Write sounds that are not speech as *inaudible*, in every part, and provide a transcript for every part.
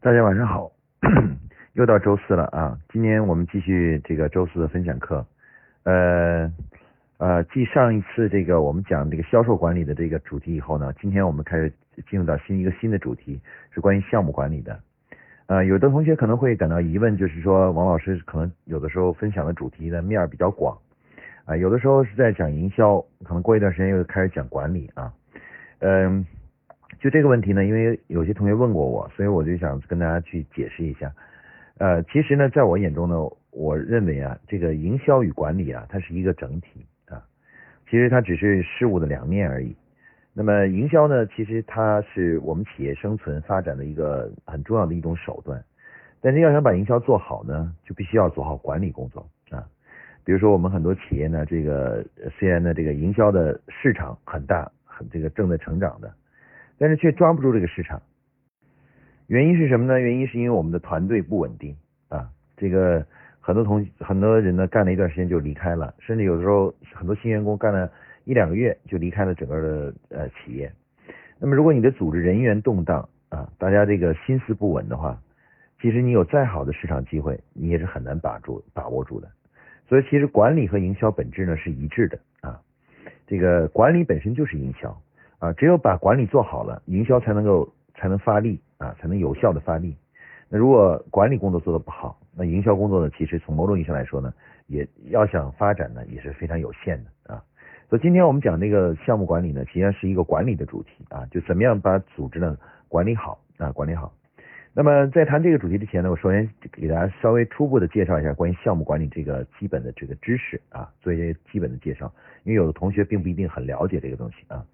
大家晚上好，*clears throat* 又到周四了啊！今天我们继续这个周四的分享课。呃呃，继上一次这个我们讲这个销售管理的这个主题以后呢，今天我们开始进入到新一个新的主题，是关于项目管理的。呃，有的同学可能会感到疑问，就是说王老师可能有的时候分享的主题的面比较广啊，有的时候是在讲营销，可能过一段时间又开始讲管理啊。嗯。就这个问题呢，因为有些同学问过我，所以我就想跟大家去解释一下。呃，其实呢，在我眼中呢，我认为啊，这个营销与管理啊，它是一个整体啊。其实它只是事物的两面而已。那么营销呢，其实它是我们企业生存发展的一个很重要的一种手段。但是要想把营销做好呢，就必须要做好管理工作啊。比如说我们很多企业呢，这个虽然呢这个营销的市场很大，很这个正在成长的。但是却抓不住这个市场，原因是什么呢？原因是因为我们的团队不稳定啊。这个很多同很多人呢干了一段时间就离开了，甚至有的时候很多新员工干了一两个月就离开了整个的呃企业。那么如果你的组织人员动荡啊，大家这个心思不稳的话，其实你有再好的市场机会，你也是很难把住把握住的。所以其实管理和营销本质呢是一致的啊。这个管理本身就是营销。啊，只有把管理做好了，营销才能够才能发力啊，才能有效的发力。那如果管理工作做得不好，那营销工作呢，其实从某种意义上来说呢，也要想发展呢，也是非常有限的啊。所以今天我们讲这个项目管理呢，实际上是一个管理的主题啊，就怎么样把组织呢管理好啊，管理好。那么在谈这个主题之前呢，我首先给大家稍微初步的介绍一下关于项目管理这个基本的这个知识啊，做一些基本的介绍，因为有的同学并不一定很了解这个东西啊。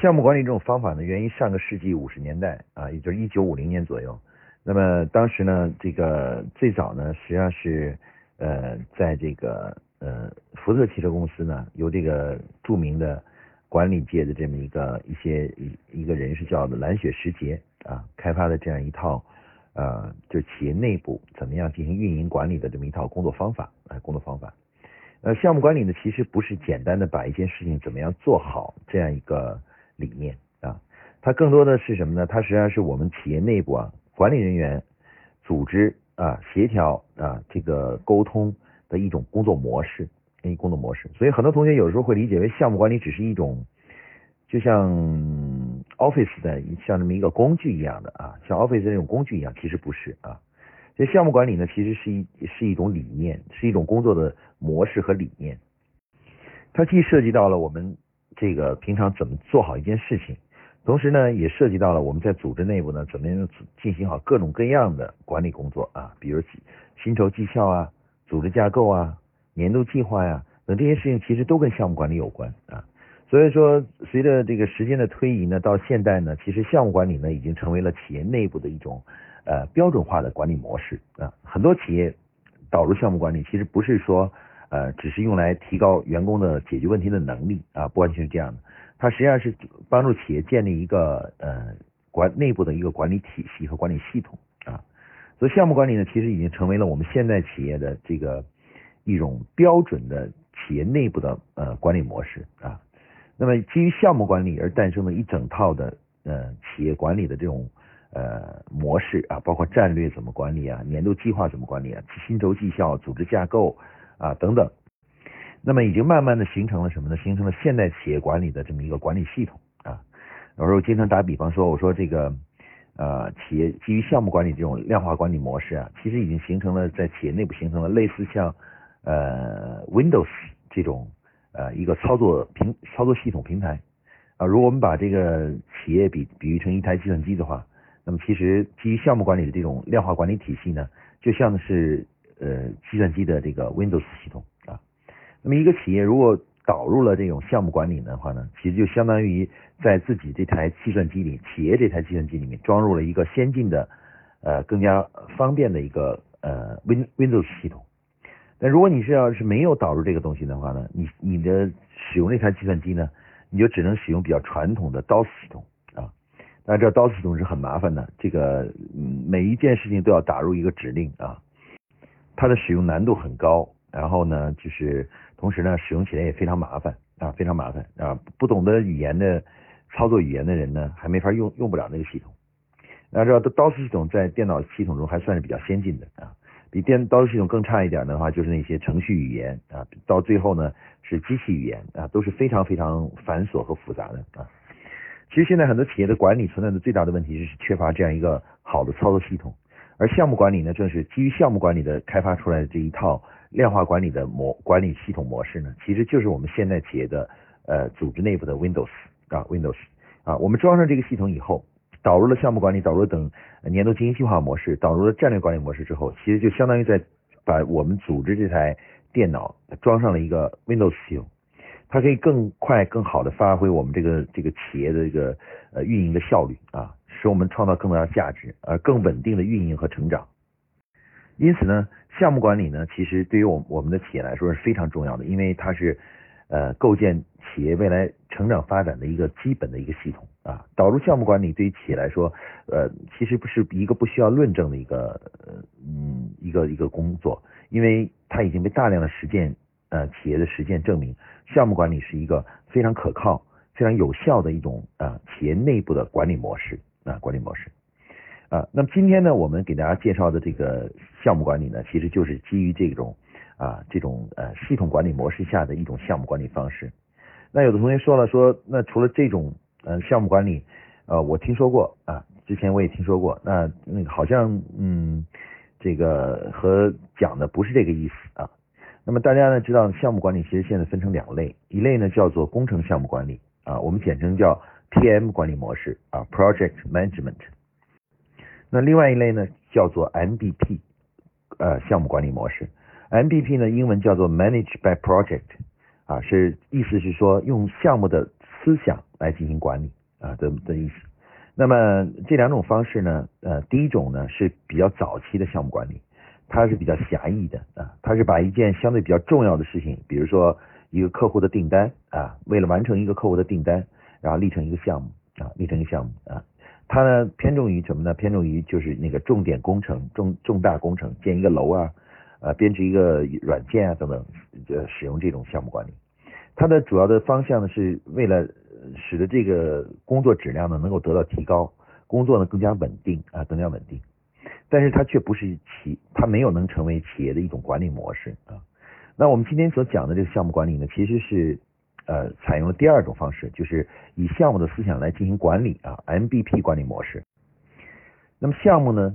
项目管理这种方法呢，源于上个世纪五十年代啊，也就是一九五零年左右。那么当时呢，这个最早呢，实际上是呃，在这个呃福特汽车公司呢，由这个著名的管理界的这么一个一些一一个人是叫蓝雪时节啊，开发的这样一套呃，就是企业内部怎么样进行运营管理的这么一套工作方法啊，工作方法。呃，项目管理呢，其实不是简单的把一件事情怎么样做好这样一个。理念啊，它更多的是什么呢？它实际上是我们企业内部啊，管理人员组织啊，协调啊，这个沟通的一种工作模式，一工作模式。所以很多同学有时候会理解为项目管理只是一种，就像 Office 的像这么一个工具一样的啊，像 Office 这种工具一样，其实不是啊。这项目管理呢，其实是一是一种理念，是一种工作的模式和理念。它既涉及到了我们。这个平常怎么做好一件事情，同时呢，也涉及到了我们在组织内部呢，怎么样进行好各种各样的管理工作啊，比如薪酬绩效啊、组织架构啊、年度计划呀等这些事情，其实都跟项目管理有关啊。所以说，随着这个时间的推移呢，到现代呢，其实项目管理呢，已经成为了企业内部的一种呃标准化的管理模式啊。很多企业导入项目管理，其实不是说。呃，只是用来提高员工的解决问题的能力啊，不完全是这样的。它实际上是帮助企业建立一个呃管内部的一个管理体系和管理系统啊。所以项目管理呢，其实已经成为了我们现在企业的这个一种标准的企业内部的呃管理模式啊。那么基于项目管理而诞生的一整套的呃企业管理的这种呃模式啊，包括战略怎么管理啊，年度计划怎么管理啊，薪酬绩效、组织架构。啊，等等，那么已经慢慢的形成了什么呢？形成了现代企业管理的这么一个管理系统啊。有时候经常打比方说，我说这个呃，企业基于项目管理这种量化管理模式啊，其实已经形成了在企业内部形成了类似像呃 Windows 这种呃一个操作平操作系统平台啊。如果我们把这个企业比比喻成一台计算机的话，那么其实基于项目管理的这种量化管理体系呢，就像是。呃，计算机的这个 Windows 系统啊，那么一个企业如果导入了这种项目管理的话呢，其实就相当于在自己这台计算机里，企业这台计算机里面装入了一个先进的、呃更加方便的一个呃 Win Windows 系统。但如果你是要是没有导入这个东西的话呢，你你的使用这台计算机呢，你就只能使用比较传统的 DOS 系统啊。那这 DOS 系统是很麻烦的，这个每一件事情都要打入一个指令啊。它的使用难度很高，然后呢，就是同时呢，使用起来也非常麻烦啊，非常麻烦啊。不懂得语言的操作语言的人呢，还没法用用不了那个系统大家知道，DOS 系统在电脑系统中还算是比较先进的啊。比电 DOS 系统更差一点的话，就是那些程序语言啊。到最后呢，是机器语言啊，都是非常非常繁琐和复杂的啊。其实现在很多企业的管理存在的最大的问题就是缺乏这样一个好的操作系统，而项目管理呢，正是基于项目管理的开发出来的这一套量化管理的模管理系统模式呢，其实就是我们现在企业的呃组织内部的 Windows 啊 Windows 啊，我们装上这个系统以后。导入了项目管理，导入等年度经营计划模式，导入了战略管理模式之后，其实就相当于在把我们组织这台电脑装上了一个 Windows 系统，它可以更快、更好的发挥我们这个这个企业的这个呃运营的效率啊，使我们创造更大的价值，呃更稳定的运营和成长。因此呢，项目管理呢，其实对于我我们的企业来说是非常重要的，因为它是。呃，构建企业未来成长发展的一个基本的一个系统啊，导入项目管理对于企业来说，呃，其实不是一个不需要论证的一个嗯一个一个工作，因为它已经被大量的实践呃企业的实践证明，项目管理是一个非常可靠、非常有效的一种啊企业内部的管理模式啊管理模式啊。那么今天呢，我们给大家介绍的这个项目管理呢，其实就是基于这种。啊，这种呃系统管理模式下的一种项目管理方式。那有的同学说了，说那除了这种呃项目管理，呃我听说过啊，之前我也听说过，那那个好像嗯这个和讲的不是这个意思啊。那么大家呢知道项目管理其实现在分成两类，一类呢叫做工程项目管理啊，我们简称叫 PM 管理模式啊，Project Management。那另外一类呢叫做 MBP 呃项目管理模式。MBP 呢，英文叫做 Manage by Project，啊，是意思是说用项目的思想来进行管理啊的的意思。那么这两种方式呢，呃，第一种呢是比较早期的项目管理，它是比较狭义的啊，它是把一件相对比较重要的事情，比如说一个客户的订单啊，为了完成一个客户的订单，然后立成一个项目啊，立成一个项目啊，它呢偏重于什么呢？偏重于就是那个重点工程、重重大工程，建一个楼啊。呃，编制一个软件啊，等等，呃，使用这种项目管理，它的主要的方向呢，是为了使得这个工作质量呢能够得到提高，工作呢更加稳定啊，更加稳定。但是它却不是企，它没有能成为企业的一种管理模式啊。那我们今天所讲的这个项目管理呢，其实是呃采用了第二种方式，就是以项目的思想来进行管理啊，MBP 管理模式。那么项目呢？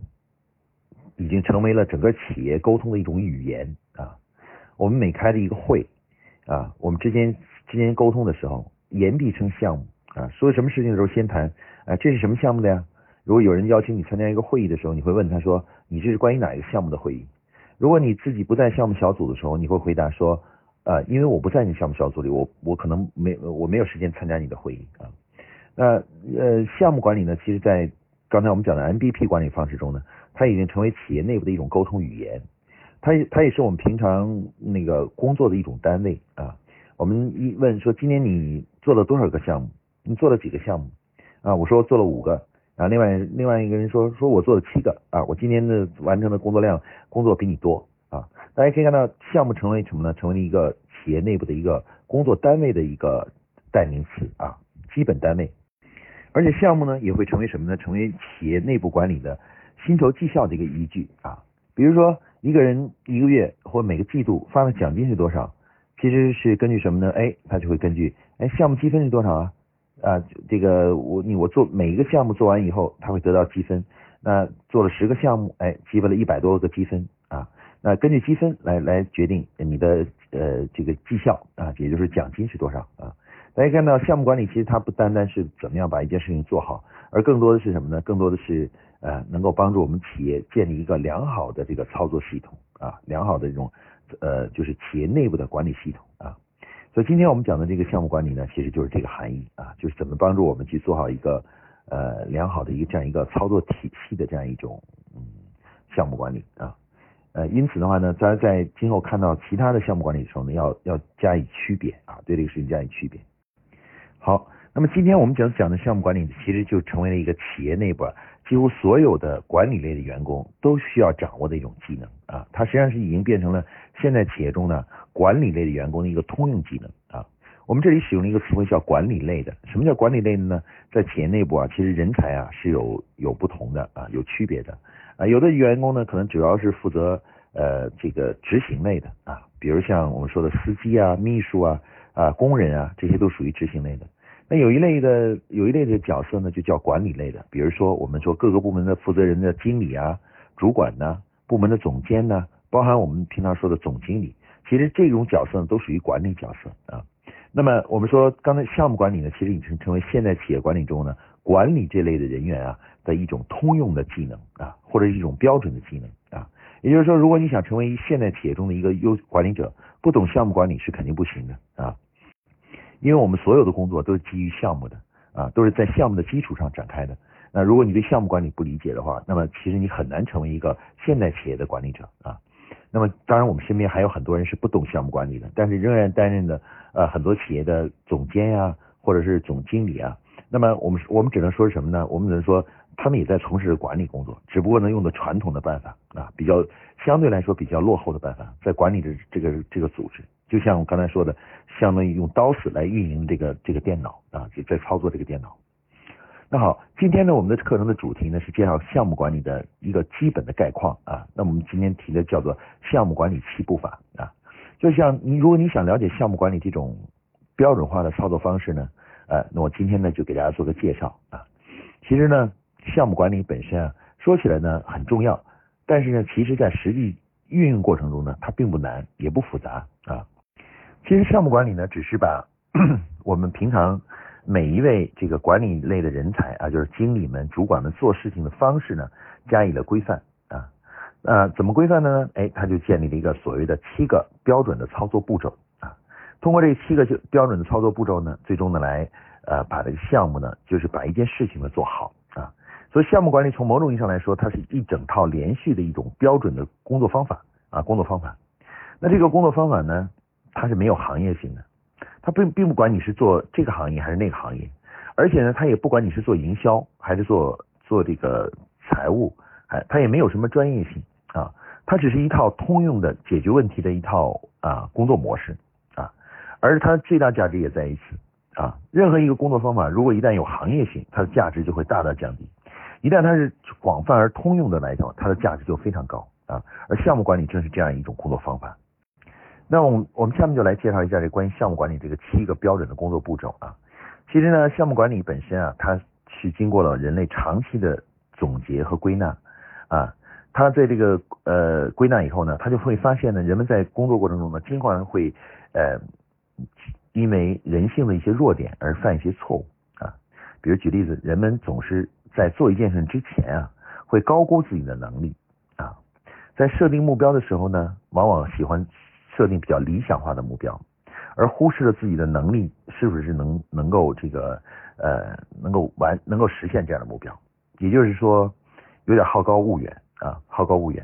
已经成为了整个企业沟通的一种语言啊。我们每开的一个会啊，我们之间之间沟通的时候，言必称项目啊。说什么事情的时候先谈啊，这是什么项目的呀？如果有人邀请你参加一个会议的时候，你会问他说，你这是关于哪一个项目的会议？如果你自己不在项目小组的时候，你会回答说，呃，因为我不在你项目小组里，我我可能没我没有时间参加你的会议啊。那呃，项目管理呢，其实在刚才我们讲的 MBP 管理方式中呢。它已经成为企业内部的一种沟通语言，它它也是我们平常那个工作的一种单位啊。我们一问说今年你做了多少个项目？你做了几个项目？啊，我说做了五个。啊，另外另外一个人说说我做了七个。啊，我今年的完成的工作量工作比你多。啊，大家可以看到项目成为什么呢？成为了一个企业内部的一个工作单位的一个代名词啊，基本单位。而且项目呢也会成为什么呢？成为企业内部管理的。薪酬绩效的一个依据啊，比如说一个人一个月或每个季度发的奖金是多少，其实是根据什么呢？哎，他就会根据哎项目积分是多少啊？啊，这个我你我做每一个项目做完以后，他会得到积分。那做了十个项目，哎，积分了一百多个积分。那根据积分来来决定你的呃这个绩效啊，也就是奖金是多少啊？大家看到项目管理其实它不单单是怎么样把一件事情做好，而更多的是什么呢？更多的是。呃，能够帮助我们企业建立一个良好的这个操作系统啊，良好的这种呃，就是企业内部的管理系统啊。所以今天我们讲的这个项目管理呢，其实就是这个含义啊，就是怎么帮助我们去做好一个呃良好的一个这样一个操作体系的这样一种嗯项目管理啊。呃，因此的话呢，大家在今后看到其他的项目管理的时候呢，要要加以区别啊，对这个事情加以区别。好，那么今天我们讲讲的项目管理，其实就成为了一个企业内部。几乎所有的管理类的员工都需要掌握的一种技能啊，它实际上是已经变成了现在企业中呢管理类的员工的一个通用技能啊。我们这里使用了一个词汇叫管理类的。什么叫管理类的呢？在企业内部啊，其实人才啊是有有不同的啊，有区别的啊。有的员工呢，可能主要是负责呃这个执行类的啊，比如像我们说的司机啊、秘书啊、啊工人啊，这些都属于执行类的。那有一类的有一类的角色呢，就叫管理类的，比如说我们说各个部门的负责人的经理啊、主管呢、部门的总监呢，包含我们平常说的总经理，其实这种角色呢都属于管理角色啊。那么我们说，刚才项目管理呢，其实已经成为现在企业管理中呢，管理这类的人员啊的一种通用的技能啊，或者一种标准的技能啊。也就是说，如果你想成为现代企业中的一个优管理者，不懂项目管理是肯定不行的啊。因为我们所有的工作都是基于项目的啊，都是在项目的基础上展开的。那如果你对项目管理不理解的话，那么其实你很难成为一个现代企业的管理者啊。那么，当然，我们身边还有很多人是不懂项目管理的，但是仍然担任的呃很多企业的总监呀，或者是总经理啊。那么，我们我们只能说什么呢？我们只能说他们也在从事管理工作，只不过呢用的传统的办法啊，比较相对来说比较落后的办法，在管理着这个这个组织。就像我刚才说的，相当于用刀子来运营这个这个电脑啊，就在操作这个电脑。那好，今天呢，我们的课程的主题呢是介绍项目管理的一个基本的概况啊。那我们今天提的叫做项目管理七步法啊。就像你，如果你想了解项目管理这种标准化的操作方式呢，呃，那我今天呢就给大家做个介绍啊。其实呢，项目管理本身啊，说起来呢很重要，但是呢，其实在实际运用过程中呢，它并不难，也不复杂啊。其实项目管理呢，只是把 *coughs* 我们平常每一位这个管理类的人才啊，就是经理们、主管们做事情的方式呢，加以了规范啊。那怎么规范呢？哎，他就建立了一个所谓的七个标准的操作步骤。通过这七个就标准的操作步骤呢，最终呢来呃把这个项目呢，就是把一件事情呢做好啊。所以项目管理从某种意义上来说，它是一整套连续的一种标准的工作方法啊，工作方法。那这个工作方法呢，它是没有行业性的。它并并不管你是做这个行业还是那个行业，而且呢，它也不管你是做营销还是做做这个财务，哎，它也没有什么专业性啊，它只是一套通用的解决问题的一套啊工作模式，而它最大价值也在于此啊，任何一个工作方法如果一旦有行业性，它的价值就会大大降低；一旦它是广泛而通用的来讲，它的价值就非常高啊。而项目管理正是这样一种工作方法。那我们我们下面就来介绍一下这关于项目管理这个七个标准的工作步骤啊。其实呢，项目管理本身啊，它是经过了人类长期的总结和归纳啊。它在这个呃归纳以后呢，他就会发现呢，人们在工作过程中呢，经常会呃因为人性的一些弱点而犯一些错误啊。比如举例子，人们总是在做一件事之前啊，会高估自己的能力啊。在设定目标的时候呢，往往喜欢。设定比较理想化的目标，而忽视了自己的能力是不是能能够这个呃能够完能够实现这样的目标，也就是说有点好高骛远啊，好高骛远。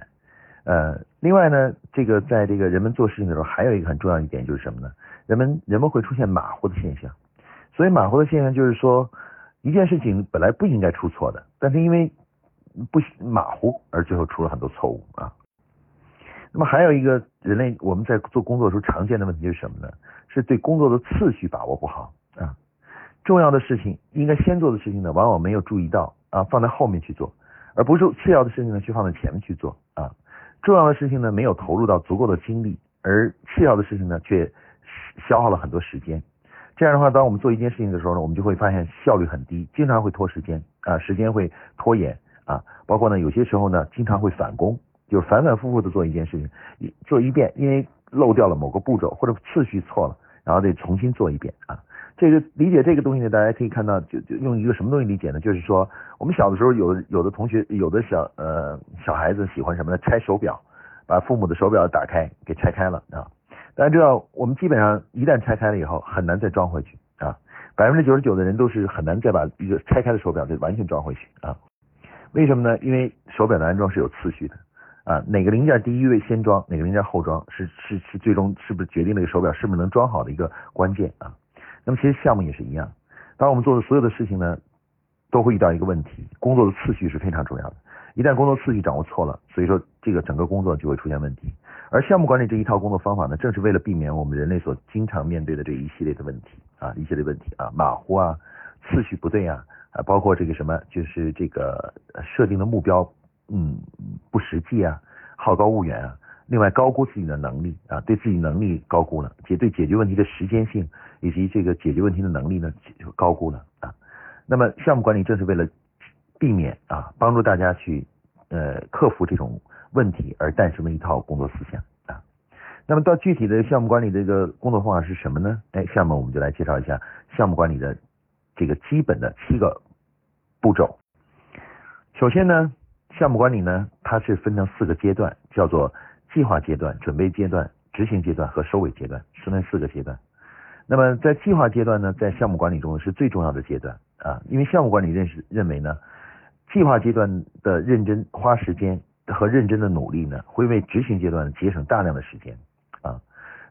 呃，另外呢，这个在这个人们做事情的时候，还有一个很重要一点就是什么呢？人们人们会出现马虎的现象。所以马虎的现象就是说，一件事情本来不应该出错的，但是因为不马虎而最后出了很多错误啊。那么还有一个人类我们在做工作的时候常见的问题是什么呢？是对工作的次序把握不好啊。重要的事情应该先做的事情呢，往往没有注意到啊，放在后面去做，而不是次要的事情呢，去放在前面去做啊。重要的事情呢，没有投入到足够的精力，而次要的事情呢，却消耗了很多时间。这样的话，当我们做一件事情的时候呢，我们就会发现效率很低，经常会拖时间啊，时间会拖延啊，包括呢，有些时候呢，经常会返工。就是反反复复的做一件事情，做一遍，因为漏掉了某个步骤或者次序错了，然后得重新做一遍啊。这个理解这个东西呢，大家可以看到，就就用一个什么东西理解呢？就是说，我们小的时候有有的同学，有的小呃小孩子喜欢什么呢？拆手表，把父母的手表打开给拆开了啊。大家知道，我们基本上一旦拆开了以后，很难再装回去啊。百分之九十九的人都是很难再把一个拆开的手表再完全装回去啊。为什么呢？因为手表的安装是有次序的。啊，哪个零件第一位先装，哪个零件后装，是是是最终是不是决定这个手表是不是能装好的一个关键啊？那么其实项目也是一样，当我们做的所有的事情呢，都会遇到一个问题，工作的次序是非常重要的。一旦工作次序掌握错了，所以说这个整个工作就会出现问题。而项目管理这一套工作方法呢，正是为了避免我们人类所经常面对的这一系列的问题啊，一系列问题啊，马虎啊，次序不对啊，啊，包括这个什么，就是这个设定的目标，嗯，不实际啊，好高骛远啊，另外高估自己的能力啊，对自己能力高估了，解对解决问题的时间性以及这个解决问题的能力呢，就高估了啊。那么项目管理正是为了避免啊，帮助大家去呃克服这种。问题而诞生的一套工作思想啊，那么到具体的项目管理这个工作方法是什么呢？哎，下面我们就来介绍一下项目管理的这个基本的七个步骤。首先呢，项目管理呢，它是分成四个阶段，叫做计划阶段、准备阶段、执行阶段和收尾阶段，分成四个阶段。那么在计划阶段呢，在项目管理中是最重要的阶段啊，因为项目管理认识认为呢，计划阶段的认真花时间。和认真的努力呢，会为执行阶段节省大量的时间啊。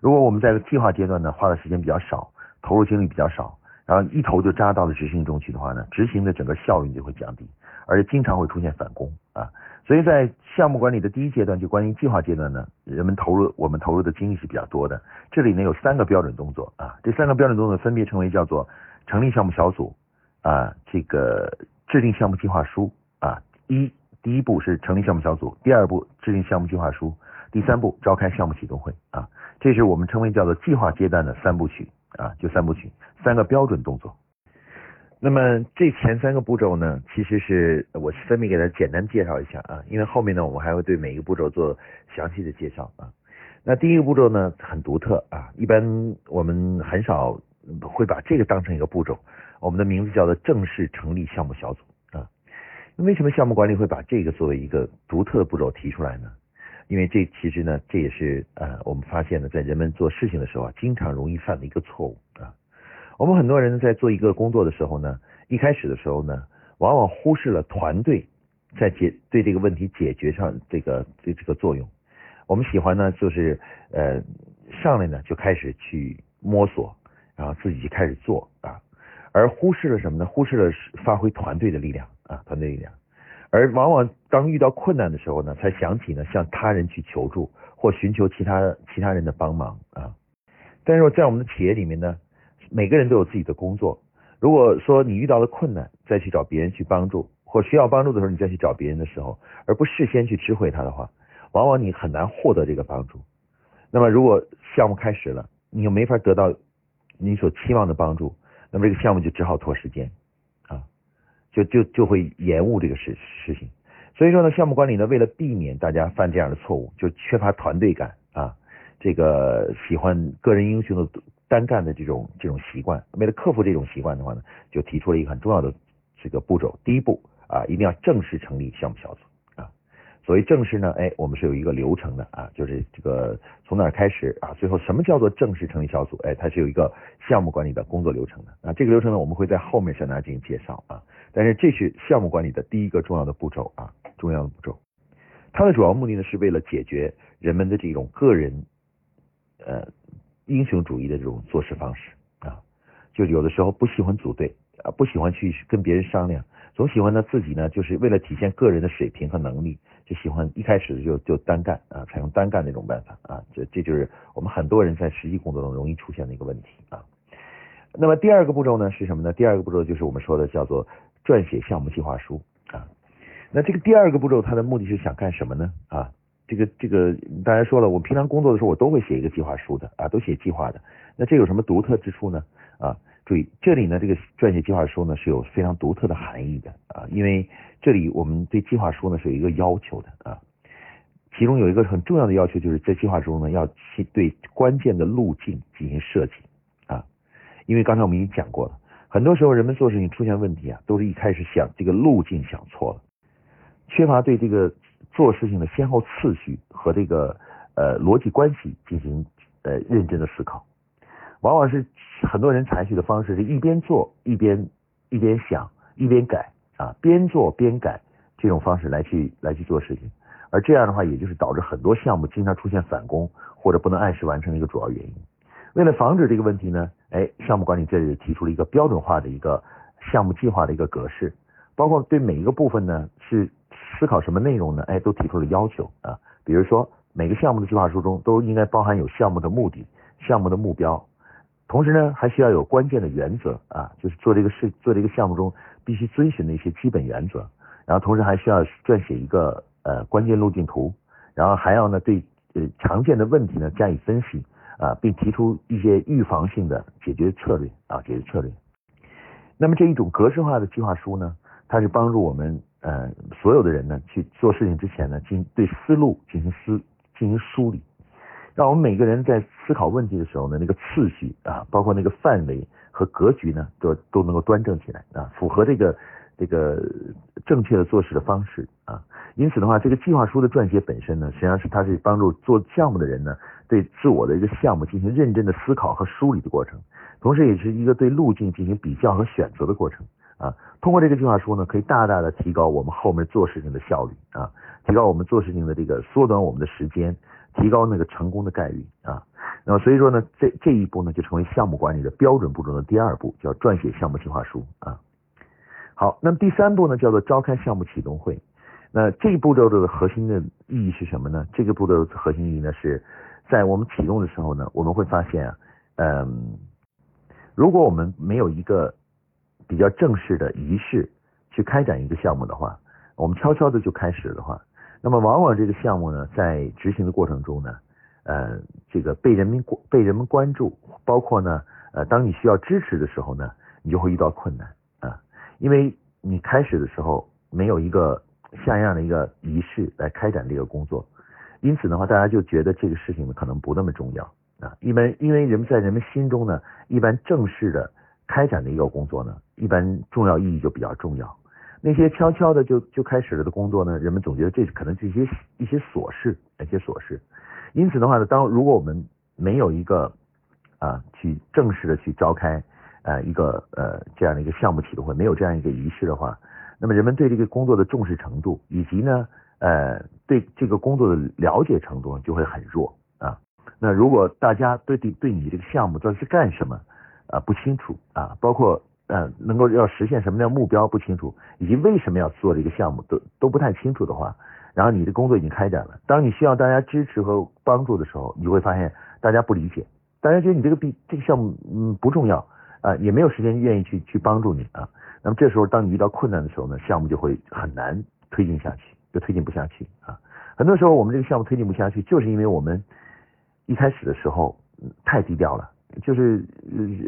如果我们在计划阶段呢花的时间比较少，投入精力比较少，然后一头就扎到了执行中去的话呢，执行的整个效率就会降低，而且经常会出现返工啊。所以在项目管理的第一阶段，就关于计划阶段呢，人们投入我们投入的精力是比较多的。这里呢有三个标准动作啊，这三个标准动作分别称为叫做成立项目小组啊，这个制定项目计划书啊，一。第一步是成立项目小组，第二步制定项目计划书，第三步召开项目启动会啊，这是我们称为叫做计划阶段的三部曲啊，就三部曲，三个标准动作。那么这前三个步骤呢，其实是我分别给大家简单介绍一下啊，因为后面呢我们还会对每一个步骤做详细的介绍啊。那第一个步骤呢很独特啊，一般我们很少会把这个当成一个步骤，我们的名字叫做正式成立项目小组。那为什么项目管理会把这个作为一个独特的步骤提出来呢？因为这其实呢，这也是呃我们发现呢，在人们做事情的时候啊，经常容易犯的一个错误啊。我们很多人在做一个工作的时候呢，一开始的时候呢，往往忽视了团队在解对这个问题解决上这个这这个作用。我们喜欢呢，就是呃上来呢就开始去摸索，然后自己就开始做啊，而忽视了什么呢？忽视了发挥团队的力量。啊，团队力量，而往往当遇到困难的时候呢，才想起呢向他人去求助或寻求其他其他人的帮忙啊。但是在我们的企业里面呢，每个人都有自己的工作。如果说你遇到了困难，再去找别人去帮助，或需要帮助的时候你再去找别人的时候，而不事先去知会他的话，往往你很难获得这个帮助。那么如果项目开始了，你又没法得到你所期望的帮助，那么这个项目就只好拖时间。就就就会延误这个事事情，所以说呢，项目管理呢，为了避免大家犯这样的错误，就缺乏团队感啊，这个喜欢个人英雄的单干的这种这种习惯，为了克服这种习惯的话呢，就提出了一个很重要的这个步骤，第一步啊，一定要正式成立项目小组。所谓正式呢，哎，我们是有一个流程的啊，就是这个从哪开始啊，最后什么叫做正式成立小组？哎，它是有一个项目管理的工作流程的啊。这个流程呢，我们会在后面向大家进行介绍啊。但是这是项目管理的第一个重要的步骤啊，重要的步骤。它的主要目的呢，是为了解决人们的这种个人呃英雄主义的这种做事方式啊，就有的时候不喜欢组队啊，不喜欢去跟别人商量，总喜欢呢自己呢，就是为了体现个人的水平和能力。就喜欢一开始就就单干啊，采用单干那种办法啊，这这就是我们很多人在实际工作中容易出现的一个问题啊。那么第二个步骤呢是什么呢？第二个步骤就是我们说的叫做撰写项目计划书啊。那这个第二个步骤它的目的是想干什么呢？啊，这个这个大家说了，我平常工作的时候我都会写一个计划书的啊，都写计划的。那这有什么独特之处呢？啊？注意，这里呢，这个撰写计划书呢是有非常独特的含义的啊，因为这里我们对计划书呢是有一个要求的啊，其中有一个很重要的要求，就是在计划书中呢要去对关键的路径进行设计啊，因为刚才我们已经讲过了，很多时候人们做事情出现问题啊，都是一开始想这个路径想错了，缺乏对这个做事情的先后次序和这个呃逻辑关系进行呃认真的思考。往往是很多人采取的方式是一边做一边一边想一边改啊，边做边改这种方式来去来去做事情，而这样的话，也就是导致很多项目经常出现返工或者不能按时完成的一个主要原因。为了防止这个问题呢，哎，项目管理这里提出了一个标准化的一个项目计划的一个格式，包括对每一个部分呢是思考什么内容呢？哎，都提出了要求啊，比如说每个项目的计划书中都应该包含有项目的目的、项目的目标，同时呢，还需要有关键的原则啊，就是做这个事、做这个项目中必须遵循的一些基本原则。然后同时还需要撰写一个呃关键路径图，然后还要呢对呃常见的问题呢加以分析啊，并提出一些预防性的解决策略啊解决策略。那么这一种格式化的计划书呢，它是帮助我们呃所有的人呢去做事情之前呢，进对思路进行思进行梳理，让我们每个人在思考问题的时候呢，那个次序啊，包括那个范围和格局呢，都都能够端正起来啊，符合这个。这个正确的做事的方式啊，因此的话，这个计划书的撰写本身呢，实际上是它是帮助做项目的人呢，对自我的一个项目进行认真的思考和梳理的过程，同时也是一个对路径进行比较和选择的过程啊。通过这个计划书呢，可以大大的提高我们后面做事情的效率啊，提高我们做事情的这个缩短我们的时间，提高那个成功的概率啊。那么所以说呢，这这一步呢，就成为项目管理的标准步骤的第二步，叫撰写项目计划书啊。好，那么第三步呢，叫做召开项目启动会。那这一步骤的核心的意义是什么呢？这个步骤的核心意义呢，是在我们启动的时候呢，我们会发现啊，嗯，如果我们没有一个比较正式的仪式去开展一个项目的话，我们悄悄的就开始的话，那么往往这个项目呢，在执行的过程中呢，呃，这个被人民被人们关注，包括呢，呃，当你需要支持的时候呢，你就会遇到困难啊。因为你开始的时候没有一个像样的一个仪式来开展这个工作，因此的话，大家就觉得这个事情可能不那么重要啊。一般因为人们在人们心中呢，一般正式的开展的一个工作呢，一般重要意义就比较重要。那些悄悄的就就开始了的工作呢，人们总觉得这可能是一些一些琐事，一些琐事。因此的话呢，当如果我们没有一个啊去正式的去召开。呃，一个呃这样的一个项目启动会，没有这样一个仪式的话，那么人们对这个工作的重视程度，以及呢，呃，对这个工作的了解程度就会很弱啊。那如果大家对对对你这个项目到底是干什么啊不清楚啊，包括呃能够要实现什么样的目标不清楚，以及为什么要做这个项目都都不太清楚的话，然后你的工作已经开展了，当你需要大家支持和帮助的时候，你会发现大家不理解，大家觉得你这个比这个项目嗯不重要。啊，也没有时间愿意去去帮助你啊。那么这时候，当你遇到困难的时候呢，项目就会很难推进下去，就推进不下去啊。很多时候，我们这个项目推进不下去，就是因为我们一开始的时候太低调了，就是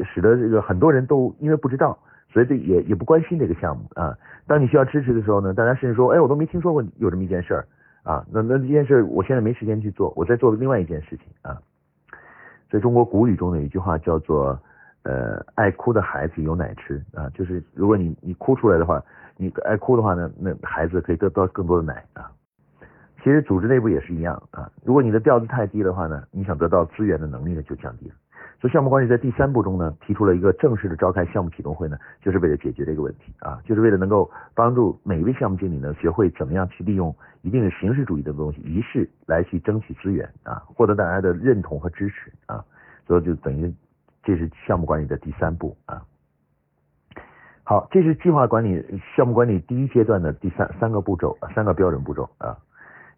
使得这个很多人都因为不知道，所以这也也不关心这个项目啊。当你需要支持的时候呢，大家甚至说，哎，我都没听说过有这么一件事儿啊。那那这件事，我现在没时间去做，我在做另外一件事情啊。在中国古语中有一句话叫做。呃，爱哭的孩子有奶吃啊，就是如果你你哭出来的话，你爱哭的话呢，那孩子可以得到更多的奶啊。其实组织内部也是一样啊，如果你的调子太低的话呢，你想得到资源的能力呢就降低了。所以项目管理在第三步中呢，提出了一个正式的召开项目启动会呢，就是为了解决这个问题啊，就是为了能够帮助每一位项目经理呢，学会怎么样去利用一定的形式主义的东西仪式来去争取资源啊，获得大家的认同和支持啊，所以就等于。这是项目管理的第三步啊。好，这是计划管理项目管理第一阶段的第三三个步骤，三个标准步骤啊。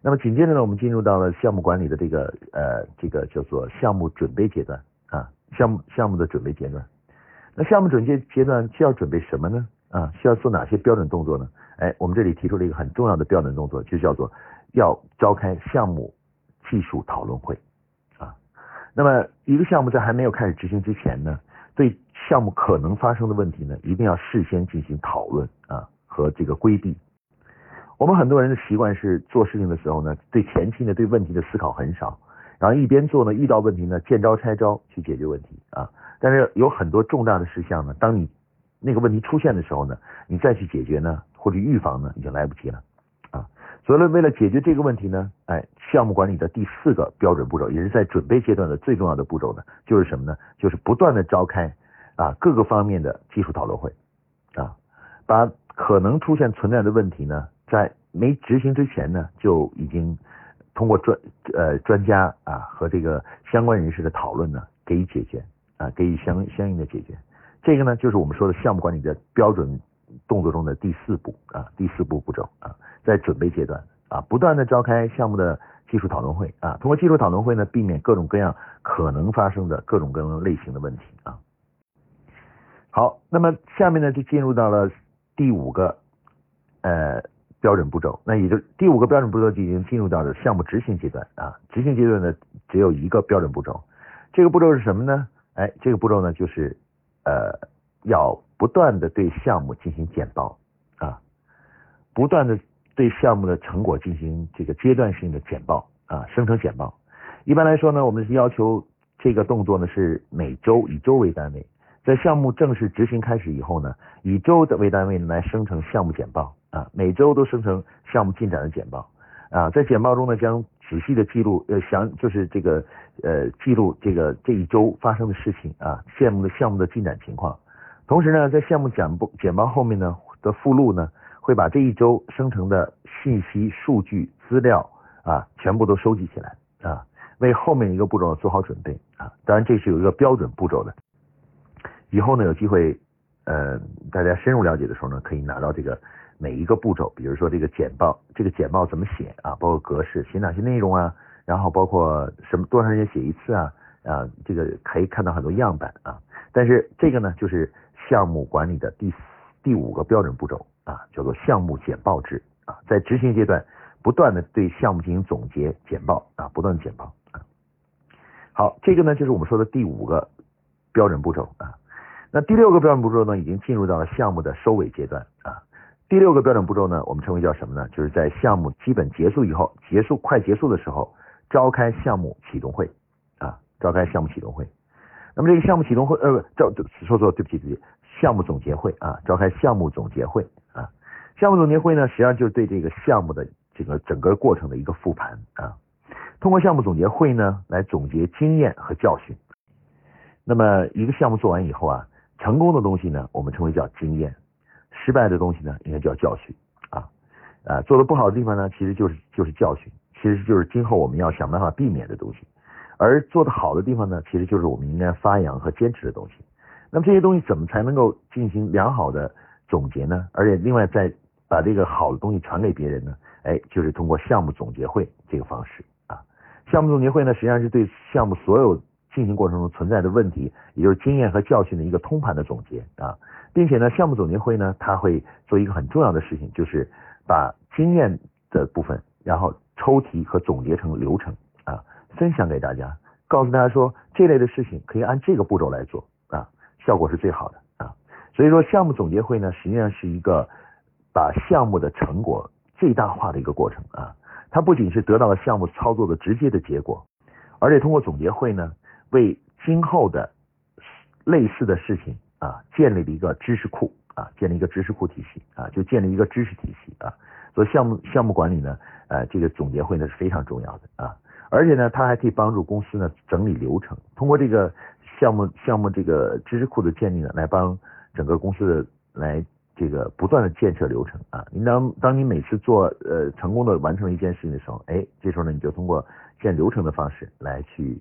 那么紧接着呢，我们进入到了项目管理的这个呃这个叫做项目准备阶段啊，项目项目的准备阶段。那项目准备阶段需要准备什么呢？啊，需要做哪些标准动作呢？哎，我们这里提出了一个很重要的标准动作，就叫做要召开项目技术讨论会。啊那么，一个项目在还没有开始执行之前呢，对项目可能发生的问题呢，一定要事先进行讨论啊和这个规避。我们很多人的习惯是做事情的时候呢，对前期呢对问题的思考很少，然后一边做呢，遇到问题呢见招拆招去解决问题啊。但是有很多重大的事项呢，当你那个问题出现的时候呢，你再去解决呢或者预防呢，已经来不及了啊。所以，为了解决这个问题呢，哎，项目管理的第四个标准步骤，也是在准备阶段的最重要的步骤呢，就是什么呢？就是不断的召开啊各个方面的技术讨论会啊，把可能出现存在的问题呢，在没执行之前呢，就已经通过专呃专家啊和这个相关人士的讨论呢，给予解决啊，给予相相应的解决。这个呢，就是我们说的项目管理的标准动作中的第四步啊，第四步步骤啊。在准备阶段啊，不断的召开项目的技术讨论会啊，通过技术讨论会呢，避免各种各样可能发生的各种各样类型的问题啊。好，那么下面呢就进入到了第五个呃标准步骤，那也就第五个标准步骤就已经进入到了项目执行阶段啊。执行阶段呢只有一个标准步骤，这个步骤是什么呢？哎，这个步骤呢就是呃要不断的对项目进行简报啊，不断的。对项目的成果进行这个阶段性的简报啊，生成简报。一般来说呢，我们是要求这个动作呢是每周以周为单位，在项目正式执行开始以后呢，以周的为单位来生成项目简报啊，每周都生成项目进展的简报啊，在简报中呢将仔细的记录呃详就是这个呃记录这个这一周发生的事情啊，项目的项目的进展情况。同时呢，在项目简报简报后面呢的附录呢。会把这一周生成的信息、数据、资料啊，全部都收集起来啊，为后面一个步骤做好准备啊。当然，这是有一个标准步骤的。以后呢，有机会呃，大家深入了解的时候呢，可以拿到这个每一个步骤，比如说这个简报，这个简报怎么写啊，包括格式，写哪些内容啊，然后包括什么多长时间写一次啊啊，这个可以看到很多样板啊。但是这个呢，就是项目管理的第、第五个标准步骤。啊，叫做项目简报制啊，在执行阶段不断的对项目进行总结简报啊，不断的简报啊。好，这个呢就是我们说的第五个标准步骤啊。那第六个标准步骤呢，已经进入到了项目的收尾阶段啊。第六个标准步骤呢，我们称为叫什么呢？就是在项目基本结束以后，结束快结束的时候，召开项目启动会啊，召开项目启动会。那么这个项目启动会呃，召说错，对不起对不起，项目总结会啊，召开项目总结会啊。项目总结会呢，实际上就是对这个项目的整个整个过程的一个复盘啊。通过项目总结会呢，来总结经验和教训。那么一个项目做完以后啊，成功的东西呢，我们称为叫经验；失败的东西呢，应该叫教训啊。啊，做的不好的地方呢，其实就是就是教训，其实就是今后我们要想办法避免的东西。而做的好的地方呢，其实就是我们应该发扬和坚持的东西。那么这些东西怎么才能够进行良好的总结呢？而且另外再把这个好的东西传给别人呢，哎，就是通过项目总结会这个方式啊。项目总结会呢，实际上是对项目所有进行过程中存在的问题，也就是经验和教训的一个通盘的总结啊，并且呢，项目总结会呢，它会做一个很重要的事情，就是把经验的部分，然后抽题和总结成流程啊，分享给大家，告诉大家说这类的事情可以按这个步骤来做啊，效果是最好的啊。所以说，项目总结会呢，实际上是一个。把项目的成果最大化的一个过程啊，它不仅是得到了项目操作的直接的结果，而且通过总结会呢，为今后的类似的事情啊，建立了一个知识库啊，建立一个知识库体系啊，就建立一个知识体系啊。所以项目项目管理呢，呃，这个总结会呢是非常重要的啊，而且呢，它还可以帮助公司呢整理流程，通过这个项目项目这个知识库的建立呢，来帮整个公司的来。这个不断的建设流程啊，你当当你每次做呃成功的完成一件事情的时候，哎，这时候呢你就通过建流程的方式来去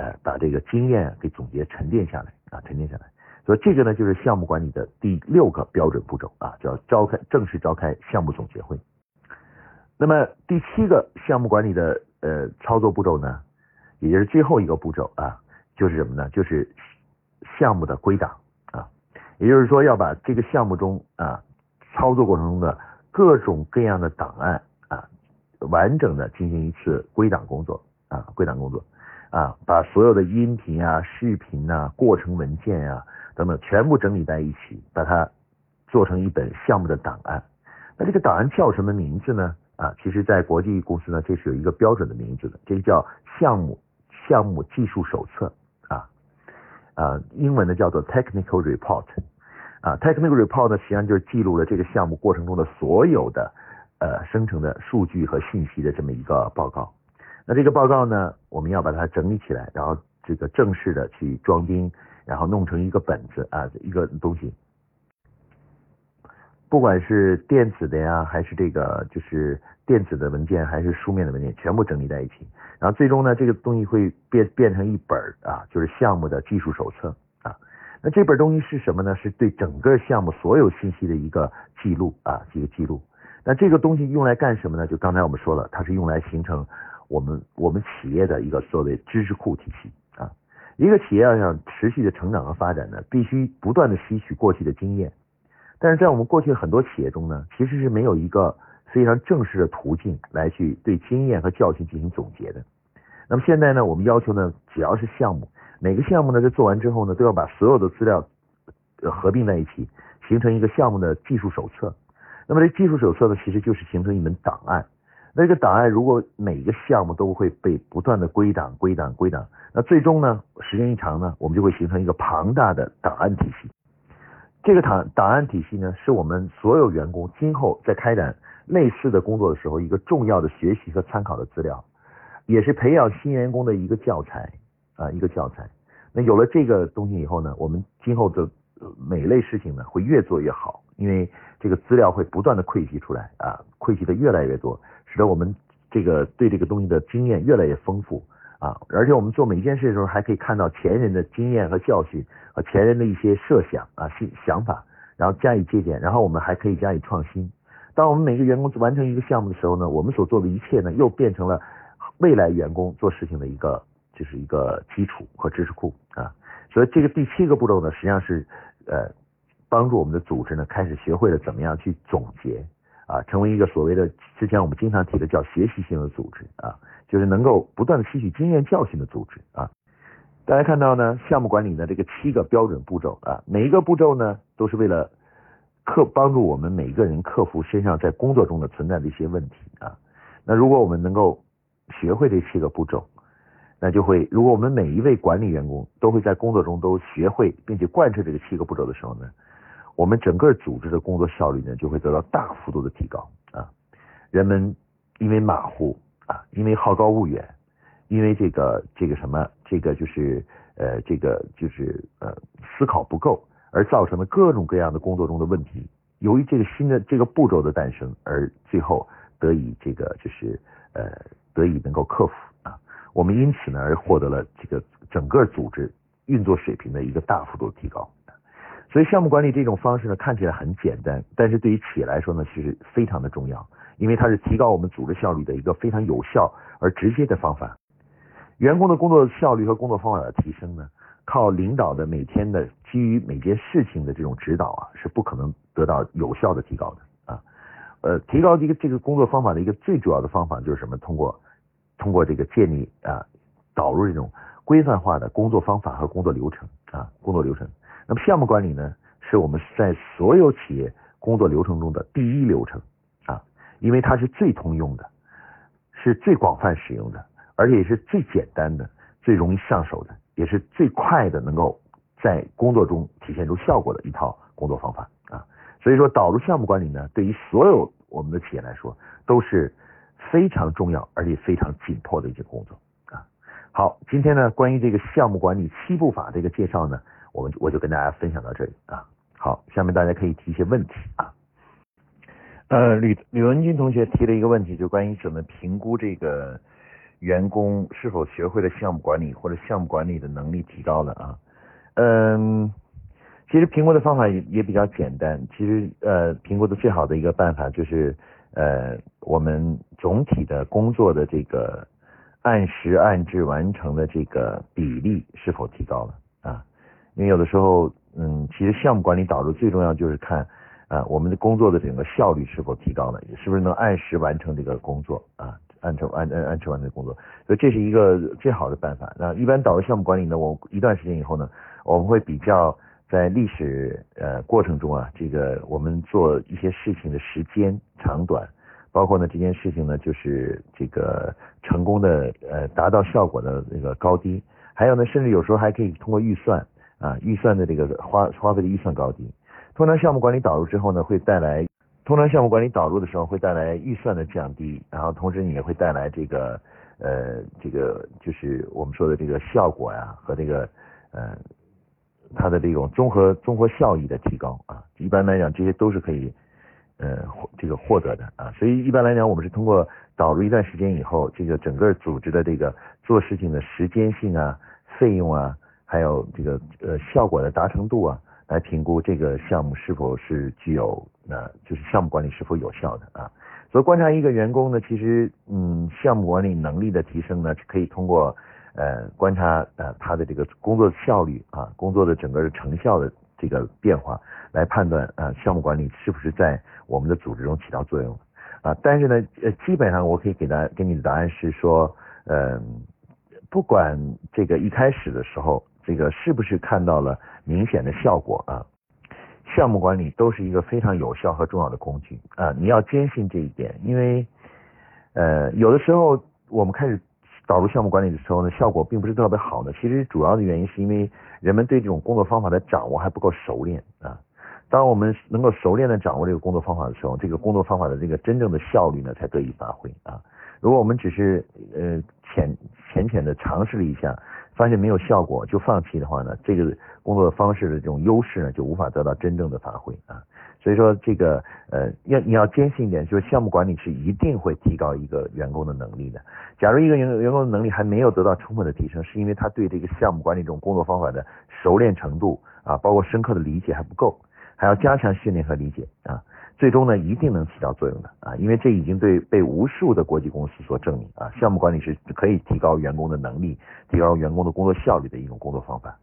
呃把这个经验给总结沉淀下来啊，沉淀下来。所以这个呢就是项目管理的第六个标准步骤啊，叫召开正式召开项目总结会。那么第七个项目管理的呃操作步骤呢，也就是最后一个步骤啊，就是什么呢？就是项目的归档啊。也就是说，要把这个项目中啊操作过程中的各种各样的档案啊完整的进行一次归档工作啊归档工作啊把所有的音频啊视频啊过程文件啊等等全部整理在一起，把它做成一本项目的档案。那这个档案叫什么名字呢？啊，其实，在国际公司呢，这是有一个标准的名字的，这个叫项目项目技术手册啊啊，英文呢叫做 Technical Report。啊，technical report 呢，实际上就是记录了这个项目过程中的所有的呃生成的数据和信息的这么一个报告。那这个报告呢，我们要把它整理起来，然后这个正式的去装订，然后弄成一个本子啊，一个东西。不管是电子的呀，还是这个就是电子的文件，还是书面的文件，全部整理在一起。然后最终呢，这个东西会变变成一本啊，就是项目的技术手册啊。那这本东西是什么呢？是对整个项目所有信息的一个记录啊，一个记录。那这个东西用来干什么呢？就刚才我们说了，它是用来形成我们我们企业的一个所谓知识库体系啊。一个企业要想持续的成长和发展呢，必须不断的吸取过去的经验。但是在我们过去很多企业中呢，其实是没有一个非常正式的途径来去对经验和教训进行总结的。那么现在呢，我们要求呢，只要是项目，每个项目呢在做完之后呢，都要把所有的资料合并在一起，形成一个项目的技术手册。那么这技术手册呢，其实就是形成一门档案。那这个档案如果每一个项目都会被不断的归档、归档、归档，那最终呢，时间一长呢，我们就会形成一个庞大的档案体系。这个档档案体系呢，是我们所有员工今后在开展类似的工作的时候一个重要的学习和参考的资料，也是培养新员工的一个教材啊，一个教材。那有了这个东西以后呢，我们今后的每类事情呢，会越做越好，因为这个资料会不断的汇集出来啊，汇集的越来越多。使得我们这个对这个东西的经验越来越丰富啊，而且我们做每一件事的时候，还可以看到前人的经验和教训和前人的一些设想啊、想想法，然后加以借鉴，然后我们还可以加以创新。当我们每个员工完成一个项目的时候呢，我们所做的一切呢，又变成了未来员工做事情的一个就是一个基础和知识库啊。所以这个第七个步骤呢，实际上是呃帮助我们的组织呢，开始学会了怎么样去总结。啊，成为一个所谓的之前我们经常提的叫学习性的组织啊，就是能够不断的吸取经验教训的组织啊。大家看到呢，项目管理的这个七个标准步骤啊，每一个步骤呢都是为了克帮助我们每一个人克服身上在工作中的存在的一些问题啊。那如果我们能够学会这七个步骤，那就会如果我们每一位管理员工都会在工作中都学会并且贯彻这个七个步骤的时候呢。我们整个组织的工作效率呢，就会得到大幅度的提高啊！人们因为马虎啊，因为好高骛远，因为这个这个什么，这个就是呃，这个就是呃，思考不够，而造成了各种各样的工作中的问题。由于这个新的这个步骤的诞生，而最后得以这个就是呃，得以能够克服啊。我们因此呢，而获得了这个整个组织运作水平的一个大幅度提高。所以项目管理这种方式呢，看起来很简单，但是对于企业来说呢，其实非常的重要，因为它是提高我们组织效率的一个非常有效而直接的方法。员工的工作效率和工作方法的提升呢，靠领导的每天的基于每件事情的这种指导啊，是不可能得到有效的提高的啊。呃，提高这个这个工作方法的一个最主要的方法就是什么？通过通过这个建立啊，导入这种规范化的工作方法和工作流程啊，工作流程。那么项目管理呢，是我们在所有企业工作流程中的第一流程啊，因为它是最通用的，是最广泛使用的，而且也是最简单的、最容易上手的，也是最快的能够在工作中体现出效果的一套工作方法啊。所以说，导入项目管理呢，对于所有我们的企业来说，都是非常重要而且非常紧迫的一件工作啊。好，今天呢，关于这个项目管理七步法这个介绍呢。我们我就跟大家分享到这里啊，好，下面大家可以提一些问题啊。呃，吕吕文军同学提了一个问题，就关于怎么评估这个员工是否学会了项目管理或者项目管理的能力提高了啊。嗯，其实评估的方法也也比较简单，其实呃，评估的最好的一个办法就是呃，我们总体的工作的这个按时按质完成的这个比例是否提高了啊。因为有的时候，嗯，其实项目管理导入最重要就是看，啊，我们的工作的整个效率是否提高了，是不是能按时完成这个工作啊，按照按按按时完成工作，所以这是一个最好的办法。那一般导入项目管理呢，我一段时间以后呢，我们会比较在历史呃过程中啊，这个我们做一些事情的时间长短，包括呢这件事情呢就是这个成功的呃达到效果的那个高低，还有呢甚至有时候还可以通过预算。啊，预算的这个花花费的预算高低，通常项目管理导入之后呢，会带来通常项目管理导入的时候会带来预算的降低，然后同时你也会带来这个呃这个就是我们说的这个效果呀和这个呃它的这种综合综合效益的提高啊，一般来讲这些都是可以呃这个获得的啊，所以一般来讲我们是通过导入一段时间以后，这个整个组织的这个做事情的时间性啊费用啊。还有这个呃效果的达成度啊，来评估这个项目是否是具有呃就是项目管理是否有效的啊。所以观察一个员工呢，其实嗯，项目管理能力的提升呢，可以通过呃观察呃他的这个工作效率啊，工作的整个的成效的这个变化来判断啊，项目管理是不是在我们的组织中起到作用啊。但是呢，呃，基本上我可以给大给你的答案是说，嗯，不管这个一开始的时候，这个是不是看到了明显的效果啊。项目管理都是一个非常有效和重要的工具啊！你要坚信这一点，因为呃，有的时候我们开始导入项目管理的时候呢，效果并不是特别好的。其实主要的原因是因为人们对这种工作方法的掌握还不够熟练啊。当我们能够熟练的掌握这个工作方法的时候，这个工作方法的这个真正的效率呢才得以发挥啊。如果我们只是呃浅浅浅的尝试了一下。发现没有效果就放弃的话呢，这个工作方式的这种优势呢就无法得到真正的发挥啊。所以说这个呃要你要坚信一点，就是项目管理是一定会提高一个员工的能力的。假如一个员员工的能力还没有得到充分的提升，是因为他对这个项目管理这种工作方法的熟练程度啊，包括深刻的理解还不够，还要加强训练和理解啊。最终呢，一定能起到作用的啊，因为这已经对被无数的国际公司所证明啊，项目管理是可以提高员工的能力、提高员工的工作效率的一种工作方法。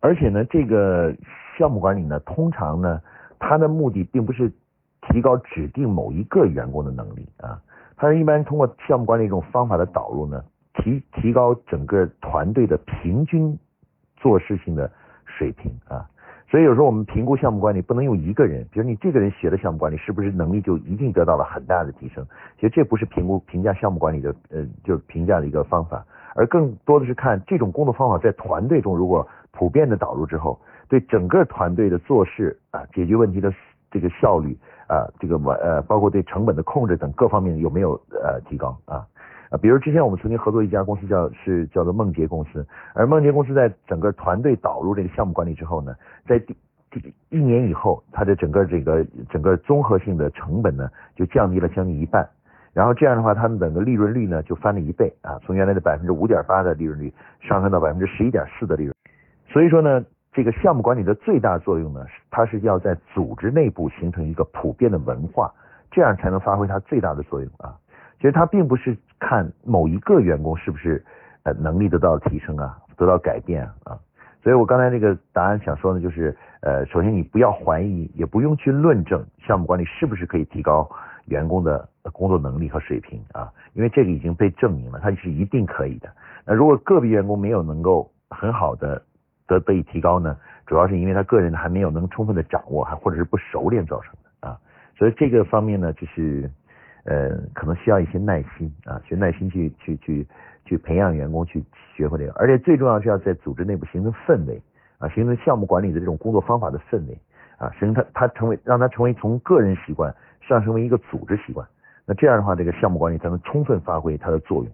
而且呢，这个项目管理呢，通常呢，它的目的并不是提高指定某一个员工的能力啊，它是一般通过项目管理这种方法的导入呢，提提高整个团队的平均做事情的水平啊。所以有时候我们评估项目管理不能用一个人，比如你这个人学了项目管理，是不是能力就一定得到了很大的提升？其实这不是评估评价项目管理的呃，就是评价的一个方法，而更多的是看这种工作方法在团队中如果普遍的导入之后，对整个团队的做事啊、解决问题的这个效率啊、这个完呃，包括对成本的控制等各方面有没有呃提高啊？比如之前我们曾经合作一家公司，叫是叫做梦洁公司，而梦洁公司在整个团队导入这个项目管理之后呢，在第第一年以后，它的整个这个整个综合性的成本呢就降低了将近一半，然后这样的话，他们整个利润率呢就翻了一倍啊，从原来的百分之五点八的利润率上升到百分之十一点四的利润。所以说呢，这个项目管理的最大作用呢，它是要在组织内部形成一个普遍的文化，这样才能发挥它最大的作用啊。其实它并不是看某一个员工是不是呃能力得到提升啊，得到改变啊，所以我刚才那个答案想说呢，就是呃，首先你不要怀疑，也不用去论证项目管理是不是可以提高员工的工作能力和水平啊，因为这个已经被证明了，它是一定可以的。那如果个别员工没有能够很好的得得以提高呢，主要是因为他个人还没有能充分的掌握，还或者是不熟练造成的啊，所以这个方面呢，就是。呃，可能需要一些耐心啊，去耐心去去去去培养员工去学会这个，而且最重要是要在组织内部形成氛围啊，形成项目管理的这种工作方法的氛围啊，形成它它成为让他成为从个人习惯上升为一个组织习惯，那这样的话，这个项目管理才能充分发挥它的作用。